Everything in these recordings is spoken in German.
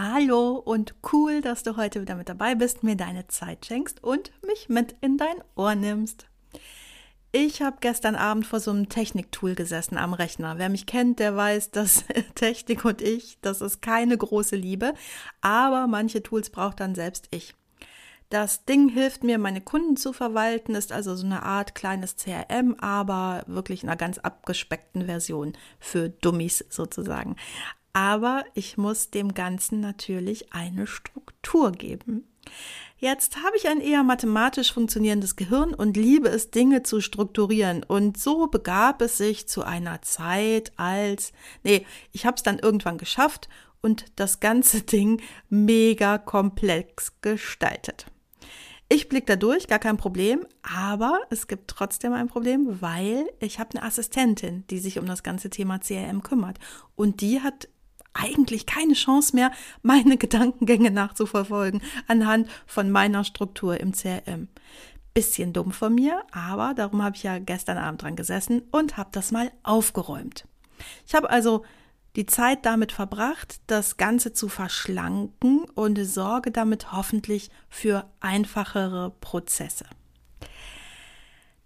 Hallo und cool, dass du heute wieder mit dabei bist, mir deine Zeit schenkst und mich mit in dein Ohr nimmst. Ich habe gestern Abend vor so einem Techniktool gesessen am Rechner. Wer mich kennt, der weiß, dass Technik und ich, das ist keine große Liebe, aber manche Tools braucht dann selbst ich. Das Ding hilft mir, meine Kunden zu verwalten, ist also so eine Art kleines CRM, aber wirklich in einer ganz abgespeckten Version für Dummies sozusagen aber ich muss dem Ganzen natürlich eine Struktur geben. Jetzt habe ich ein eher mathematisch funktionierendes Gehirn und liebe es, Dinge zu strukturieren. Und so begab es sich zu einer Zeit als, nee, ich habe es dann irgendwann geschafft und das ganze Ding mega komplex gestaltet. Ich blicke da durch, gar kein Problem, aber es gibt trotzdem ein Problem, weil ich habe eine Assistentin, die sich um das ganze Thema CRM kümmert. Und die hat eigentlich keine Chance mehr, meine Gedankengänge nachzuverfolgen anhand von meiner Struktur im CRM. Bisschen dumm von mir, aber darum habe ich ja gestern Abend dran gesessen und habe das mal aufgeräumt. Ich habe also die Zeit damit verbracht, das Ganze zu verschlanken und sorge damit hoffentlich für einfachere Prozesse.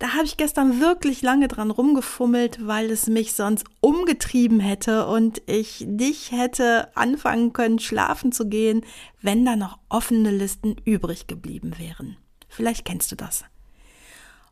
Da habe ich gestern wirklich lange dran rumgefummelt, weil es mich sonst umgetrieben hätte und ich nicht hätte anfangen können, schlafen zu gehen, wenn da noch offene Listen übrig geblieben wären. Vielleicht kennst du das.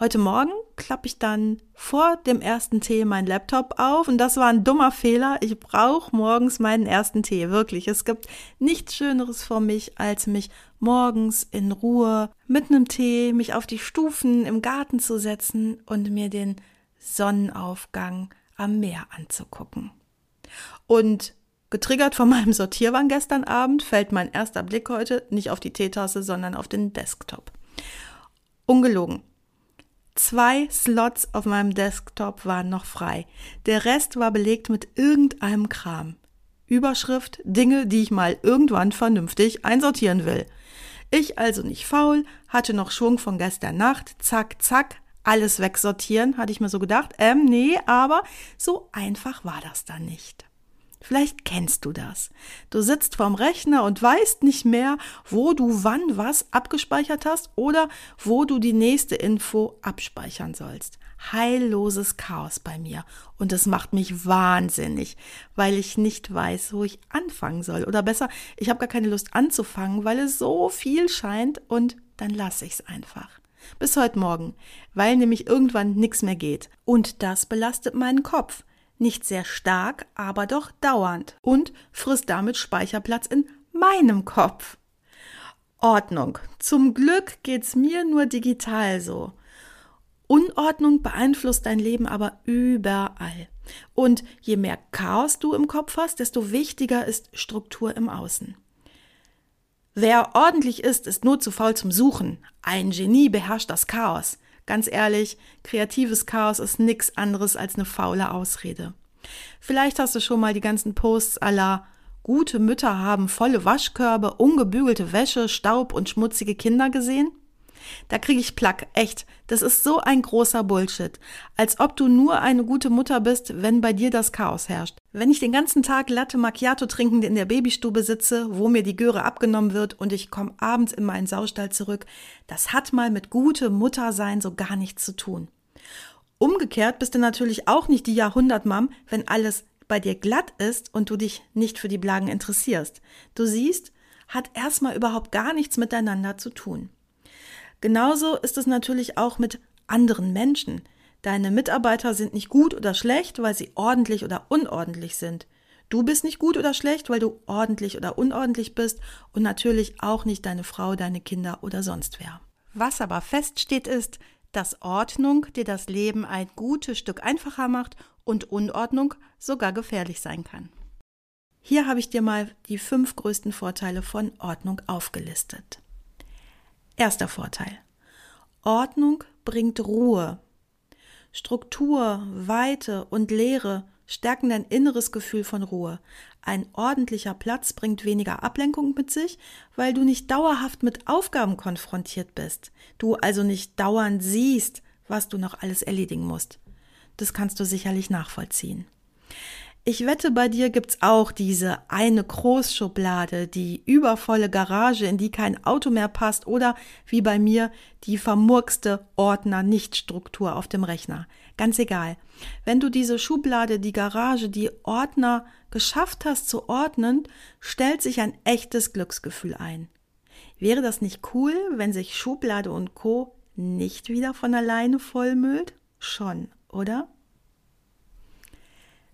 Heute Morgen klappe ich dann vor dem ersten Tee meinen Laptop auf und das war ein dummer Fehler. Ich brauche morgens meinen ersten Tee, wirklich. Es gibt nichts Schöneres für mich, als mich morgens in Ruhe mit einem Tee, mich auf die Stufen im Garten zu setzen und mir den Sonnenaufgang am Meer anzugucken. Und getriggert von meinem Sortierwahn gestern Abend fällt mein erster Blick heute nicht auf die Teetasse, sondern auf den Desktop. Ungelogen. Zwei Slots auf meinem Desktop waren noch frei. Der Rest war belegt mit irgendeinem Kram. Überschrift Dinge, die ich mal irgendwann vernünftig einsortieren will. Ich also nicht faul, hatte noch Schwung von gestern Nacht, zack, zack, alles wegsortieren, hatte ich mir so gedacht. Ähm, nee, aber so einfach war das dann nicht. Vielleicht kennst du das. Du sitzt vorm Rechner und weißt nicht mehr, wo du wann was abgespeichert hast oder wo du die nächste Info abspeichern sollst. Heilloses Chaos bei mir. Und es macht mich wahnsinnig, weil ich nicht weiß, wo ich anfangen soll. Oder besser, ich habe gar keine Lust anzufangen, weil es so viel scheint und dann lasse ich es einfach. Bis heute Morgen, weil nämlich irgendwann nichts mehr geht. Und das belastet meinen Kopf nicht sehr stark, aber doch dauernd und frisst damit Speicherplatz in meinem Kopf. Ordnung. Zum Glück geht's mir nur digital so. Unordnung beeinflusst dein Leben aber überall. Und je mehr Chaos du im Kopf hast, desto wichtiger ist Struktur im Außen. Wer ordentlich ist, ist nur zu faul zum Suchen. Ein Genie beherrscht das Chaos. Ganz ehrlich, kreatives Chaos ist nichts anderes als eine faule Ausrede. Vielleicht hast du schon mal die ganzen Posts aller gute Mütter haben volle Waschkörbe, ungebügelte Wäsche, Staub und schmutzige Kinder gesehen? Da kriege ich Plack, echt. Das ist so ein großer Bullshit. Als ob du nur eine gute Mutter bist, wenn bei dir das Chaos herrscht. Wenn ich den ganzen Tag Latte Macchiato trinkend in der Babystube sitze, wo mir die Göre abgenommen wird und ich komme abends in meinen Saustall zurück, das hat mal mit gute Mutter sein so gar nichts zu tun. Umgekehrt bist du natürlich auch nicht die Jahrhundertmam, wenn alles bei dir glatt ist und du dich nicht für die Blagen interessierst. Du siehst, hat erstmal überhaupt gar nichts miteinander zu tun. Genauso ist es natürlich auch mit anderen Menschen. Deine Mitarbeiter sind nicht gut oder schlecht, weil sie ordentlich oder unordentlich sind. Du bist nicht gut oder schlecht, weil du ordentlich oder unordentlich bist und natürlich auch nicht deine Frau, deine Kinder oder sonst wer. Was aber feststeht ist, dass Ordnung dir das Leben ein gutes Stück einfacher macht und Unordnung sogar gefährlich sein kann. Hier habe ich dir mal die fünf größten Vorteile von Ordnung aufgelistet. Erster Vorteil. Ordnung bringt Ruhe. Struktur, Weite und Leere stärken dein inneres Gefühl von Ruhe. Ein ordentlicher Platz bringt weniger Ablenkung mit sich, weil du nicht dauerhaft mit Aufgaben konfrontiert bist. Du also nicht dauernd siehst, was du noch alles erledigen musst. Das kannst du sicherlich nachvollziehen. Ich wette, bei dir gibt's auch diese eine Großschublade, die übervolle Garage, in die kein Auto mehr passt oder wie bei mir die vermurkste Ordner-Nichtstruktur auf dem Rechner. Ganz egal. Wenn du diese Schublade, die Garage, die Ordner geschafft hast zu ordnen, stellt sich ein echtes Glücksgefühl ein. Wäre das nicht cool, wenn sich Schublade und Co. nicht wieder von alleine vollmüllt? Schon, oder?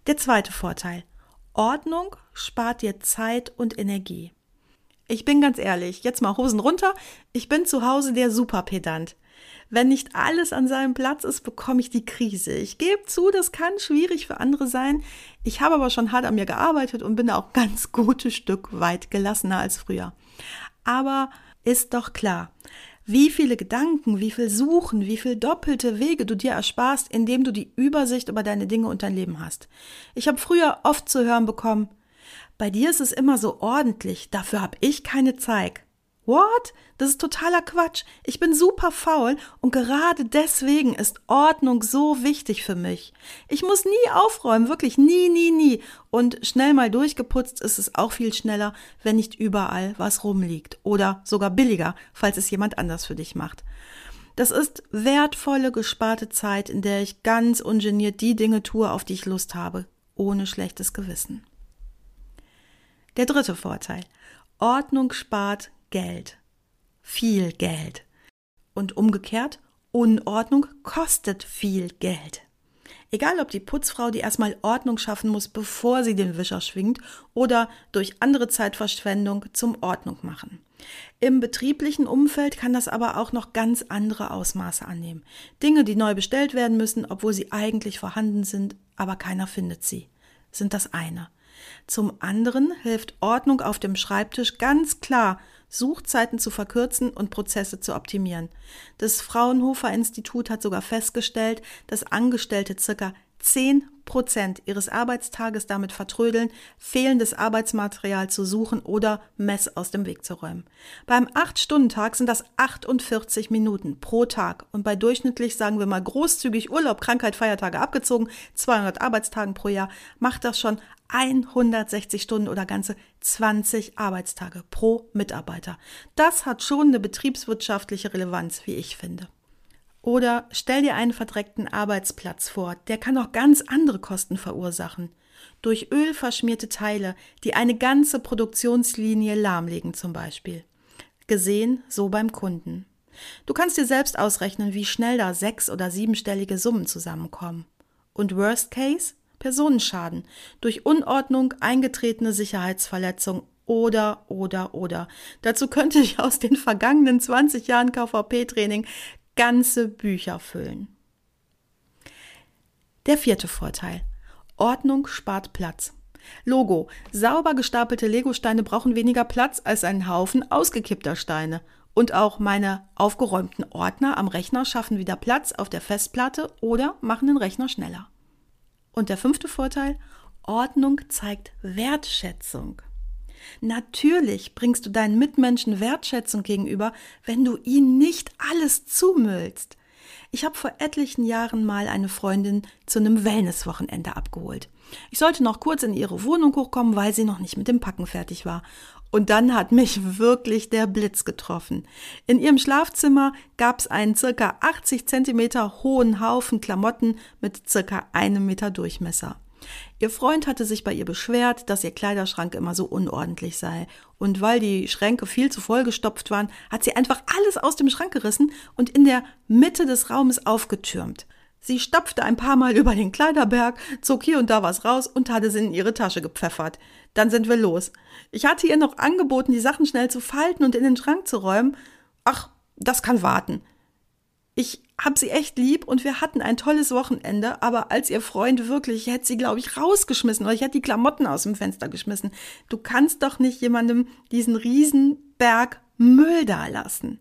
Der zweite Vorteil. Ordnung spart dir Zeit und Energie. Ich bin ganz ehrlich, jetzt mal Hosen runter. Ich bin zu Hause der Superpedant. Wenn nicht alles an seinem Platz ist, bekomme ich die Krise. Ich gebe zu, das kann schwierig für andere sein. Ich habe aber schon hart an mir gearbeitet und bin auch ganz gutes Stück weit gelassener als früher. Aber ist doch klar, wie viele Gedanken, wie viel Suchen, wie viel doppelte Wege du dir ersparst, indem du die Übersicht über deine Dinge und dein Leben hast. Ich habe früher oft zu hören bekommen, bei dir ist es immer so ordentlich, dafür habe ich keine Zeit. What? Das ist totaler Quatsch. Ich bin super faul und gerade deswegen ist Ordnung so wichtig für mich. Ich muss nie aufräumen, wirklich nie, nie, nie. Und schnell mal durchgeputzt ist es auch viel schneller, wenn nicht überall was rumliegt. Oder sogar billiger, falls es jemand anders für dich macht. Das ist wertvolle, gesparte Zeit, in der ich ganz ungeniert die Dinge tue, auf die ich Lust habe, ohne schlechtes Gewissen. Der dritte Vorteil. Ordnung spart Geld. Viel Geld. Und umgekehrt, Unordnung kostet viel Geld. Egal ob die Putzfrau, die erstmal Ordnung schaffen muss, bevor sie den Wischer schwingt, oder durch andere Zeitverschwendung zum Ordnung machen. Im betrieblichen Umfeld kann das aber auch noch ganz andere Ausmaße annehmen. Dinge, die neu bestellt werden müssen, obwohl sie eigentlich vorhanden sind, aber keiner findet sie, sind das eine. Zum anderen hilft Ordnung auf dem Schreibtisch ganz klar, Suchzeiten zu verkürzen und Prozesse zu optimieren. Das Fraunhofer Institut hat sogar festgestellt, dass Angestellte circa 10 Prozent ihres Arbeitstages damit vertrödeln, fehlendes Arbeitsmaterial zu suchen oder Mess aus dem Weg zu räumen. Beim 8-Stunden-Tag sind das 48 Minuten pro Tag und bei durchschnittlich, sagen wir mal großzügig Urlaub, Krankheit, Feiertage abgezogen, 200 Arbeitstagen pro Jahr, macht das schon 160 Stunden oder ganze 20 Arbeitstage pro Mitarbeiter. Das hat schon eine betriebswirtschaftliche Relevanz, wie ich finde. Oder stell dir einen verdreckten Arbeitsplatz vor, der kann auch ganz andere Kosten verursachen. Durch Öl verschmierte Teile, die eine ganze Produktionslinie lahmlegen zum Beispiel. Gesehen so beim Kunden. Du kannst dir selbst ausrechnen, wie schnell da sechs- oder siebenstellige Summen zusammenkommen. Und Worst Case? Personenschaden durch Unordnung, eingetretene Sicherheitsverletzung oder, oder, oder. Dazu könnte ich aus den vergangenen 20 Jahren KVP-Training ganze Bücher füllen. Der vierte Vorteil. Ordnung spart Platz. Logo. Sauber gestapelte Legosteine brauchen weniger Platz als ein Haufen ausgekippter Steine. Und auch meine aufgeräumten Ordner am Rechner schaffen wieder Platz auf der Festplatte oder machen den Rechner schneller. Und der fünfte Vorteil, Ordnung zeigt Wertschätzung. Natürlich bringst du deinen Mitmenschen Wertschätzung gegenüber, wenn du ihnen nicht alles zumüllst. Ich habe vor etlichen Jahren mal eine Freundin zu einem Wellnesswochenende abgeholt. Ich sollte noch kurz in ihre Wohnung hochkommen, weil sie noch nicht mit dem Packen fertig war. Und dann hat mich wirklich der Blitz getroffen. In ihrem Schlafzimmer gab es einen circa 80 Zentimeter hohen Haufen Klamotten mit circa einem Meter Durchmesser. Ihr Freund hatte sich bei ihr beschwert, dass ihr Kleiderschrank immer so unordentlich sei. Und weil die Schränke viel zu voll gestopft waren, hat sie einfach alles aus dem Schrank gerissen und in der Mitte des Raumes aufgetürmt. Sie stapfte ein paar Mal über den Kleiderberg, zog hier und da was raus und hatte es in ihre Tasche gepfeffert. Dann sind wir los. Ich hatte ihr noch angeboten, die Sachen schnell zu falten und in den Schrank zu räumen. Ach, das kann warten. Ich hab sie echt lieb und wir hatten ein tolles Wochenende, aber als ihr Freund wirklich, ich hätte sie, glaube ich, rausgeschmissen oder ich hätte die Klamotten aus dem Fenster geschmissen. Du kannst doch nicht jemandem diesen Riesenberg Müll da lassen.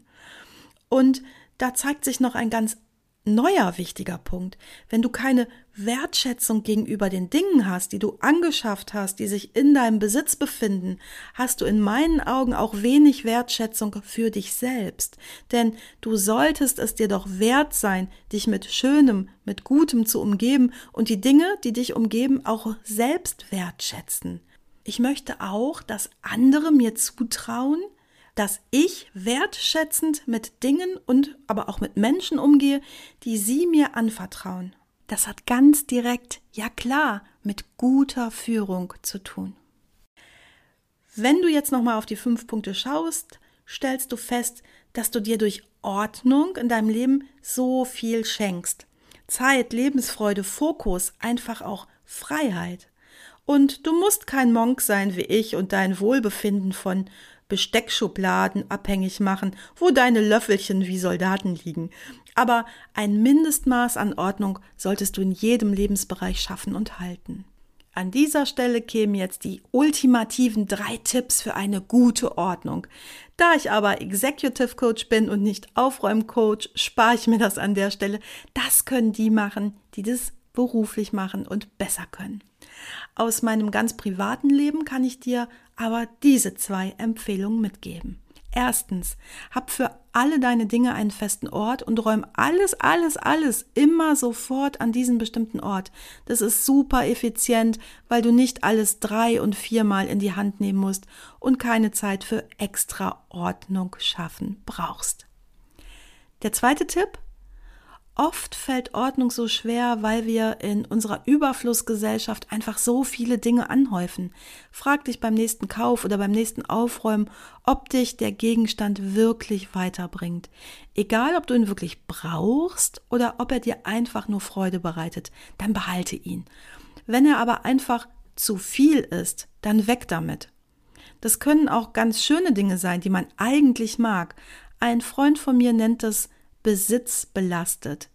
Und da zeigt sich noch ein ganz neuer wichtiger Punkt. Wenn du keine Wertschätzung gegenüber den Dingen hast, die du angeschafft hast, die sich in deinem Besitz befinden, hast du in meinen Augen auch wenig Wertschätzung für dich selbst. Denn du solltest es dir doch wert sein, dich mit Schönem, mit Gutem zu umgeben und die Dinge, die dich umgeben, auch selbst wertschätzen. Ich möchte auch, dass andere mir zutrauen, dass ich wertschätzend mit Dingen und aber auch mit Menschen umgehe, die sie mir anvertrauen. Das hat ganz direkt, ja klar, mit guter Führung zu tun. Wenn du jetzt nochmal auf die fünf Punkte schaust, stellst du fest, dass du dir durch Ordnung in deinem Leben so viel schenkst. Zeit, Lebensfreude, Fokus, einfach auch Freiheit. Und du musst kein Monk sein wie ich und dein Wohlbefinden von Besteckschubladen abhängig machen, wo deine Löffelchen wie Soldaten liegen. Aber ein Mindestmaß an Ordnung solltest du in jedem Lebensbereich schaffen und halten. An dieser Stelle kämen jetzt die ultimativen drei Tipps für eine gute Ordnung. Da ich aber Executive Coach bin und nicht Aufräumcoach, spare ich mir das an der Stelle. Das können die machen, die das beruflich machen und besser können. Aus meinem ganz privaten Leben kann ich dir aber diese zwei Empfehlungen mitgeben. Erstens, hab für alle deine Dinge einen festen Ort und räum alles, alles, alles immer sofort an diesen bestimmten Ort. Das ist super effizient, weil du nicht alles drei und viermal in die Hand nehmen musst und keine Zeit für extra Ordnung schaffen brauchst. Der zweite Tipp, Oft fällt Ordnung so schwer, weil wir in unserer Überflussgesellschaft einfach so viele Dinge anhäufen. Frag dich beim nächsten Kauf oder beim nächsten Aufräumen, ob dich der Gegenstand wirklich weiterbringt. Egal, ob du ihn wirklich brauchst oder ob er dir einfach nur Freude bereitet, dann behalte ihn. Wenn er aber einfach zu viel ist, dann weg damit. Das können auch ganz schöne Dinge sein, die man eigentlich mag. Ein Freund von mir nennt es Besitz belastet.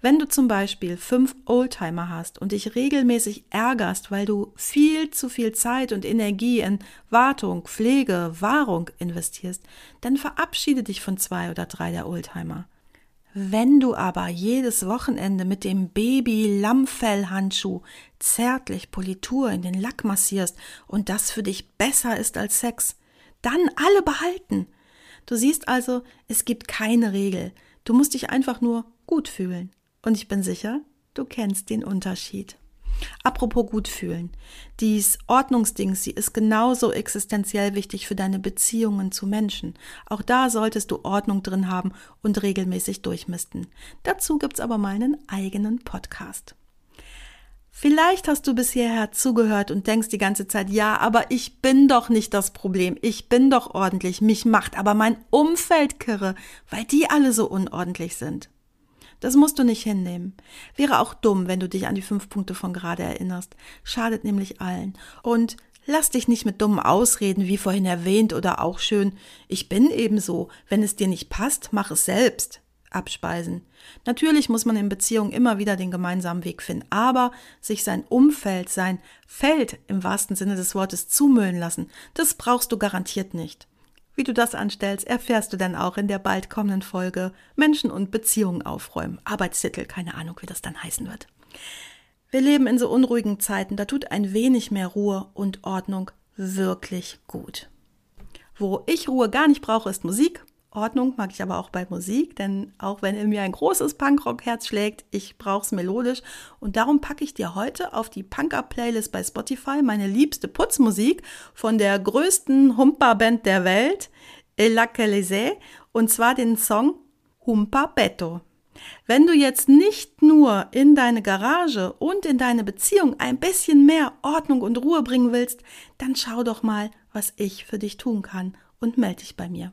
Wenn du zum Beispiel fünf Oldtimer hast und dich regelmäßig ärgerst, weil du viel zu viel Zeit und Energie in Wartung, Pflege, Wahrung investierst, dann verabschiede dich von zwei oder drei der Oldtimer. Wenn du aber jedes Wochenende mit dem Baby-Lammfell-Handschuh zärtlich Politur in den Lack massierst und das für dich besser ist als Sex, dann alle behalten. Du siehst also, es gibt keine Regel. Du musst dich einfach nur gut fühlen. Und ich bin sicher, du kennst den Unterschied. Apropos gut fühlen. Dies Ordnungsding, sie ist genauso existenziell wichtig für deine Beziehungen zu Menschen. Auch da solltest du Ordnung drin haben und regelmäßig durchmisten. Dazu gibt's aber mal einen eigenen Podcast. Vielleicht hast du bis hierher zugehört und denkst die ganze Zeit, ja, aber ich bin doch nicht das Problem. Ich bin doch ordentlich. Mich macht aber mein Umfeld kirre, weil die alle so unordentlich sind. Das musst du nicht hinnehmen. Wäre auch dumm, wenn du dich an die fünf Punkte von gerade erinnerst. Schadet nämlich allen. Und lass dich nicht mit dummen Ausreden, wie vorhin erwähnt, oder auch schön, ich bin ebenso. Wenn es dir nicht passt, mach es selbst abspeisen. Natürlich muss man in Beziehungen immer wieder den gemeinsamen Weg finden, aber sich sein Umfeld, sein Feld im wahrsten Sinne des Wortes zumüllen lassen, das brauchst du garantiert nicht. Wie du das anstellst, erfährst du dann auch in der bald kommenden Folge Menschen und Beziehungen aufräumen. Arbeitstitel, keine Ahnung, wie das dann heißen wird. Wir leben in so unruhigen Zeiten, da tut ein wenig mehr Ruhe und Ordnung wirklich gut. Wo ich Ruhe gar nicht brauche, ist Musik Ordnung mag ich aber auch bei Musik, denn auch wenn in mir ein großes Punkrock-Herz schlägt, ich brauche es melodisch und darum packe ich dir heute auf die Punk-Up-Playlist bei Spotify meine liebste Putzmusik von der größten Humpa-Band der Welt, El Calese, und zwar den Song Humpa Betto. Wenn du jetzt nicht nur in deine Garage und in deine Beziehung ein bisschen mehr Ordnung und Ruhe bringen willst, dann schau doch mal, was ich für dich tun kann und melde dich bei mir.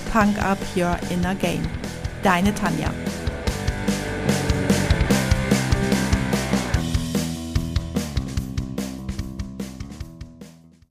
Punk Up Your Inner Game. Deine Tanja.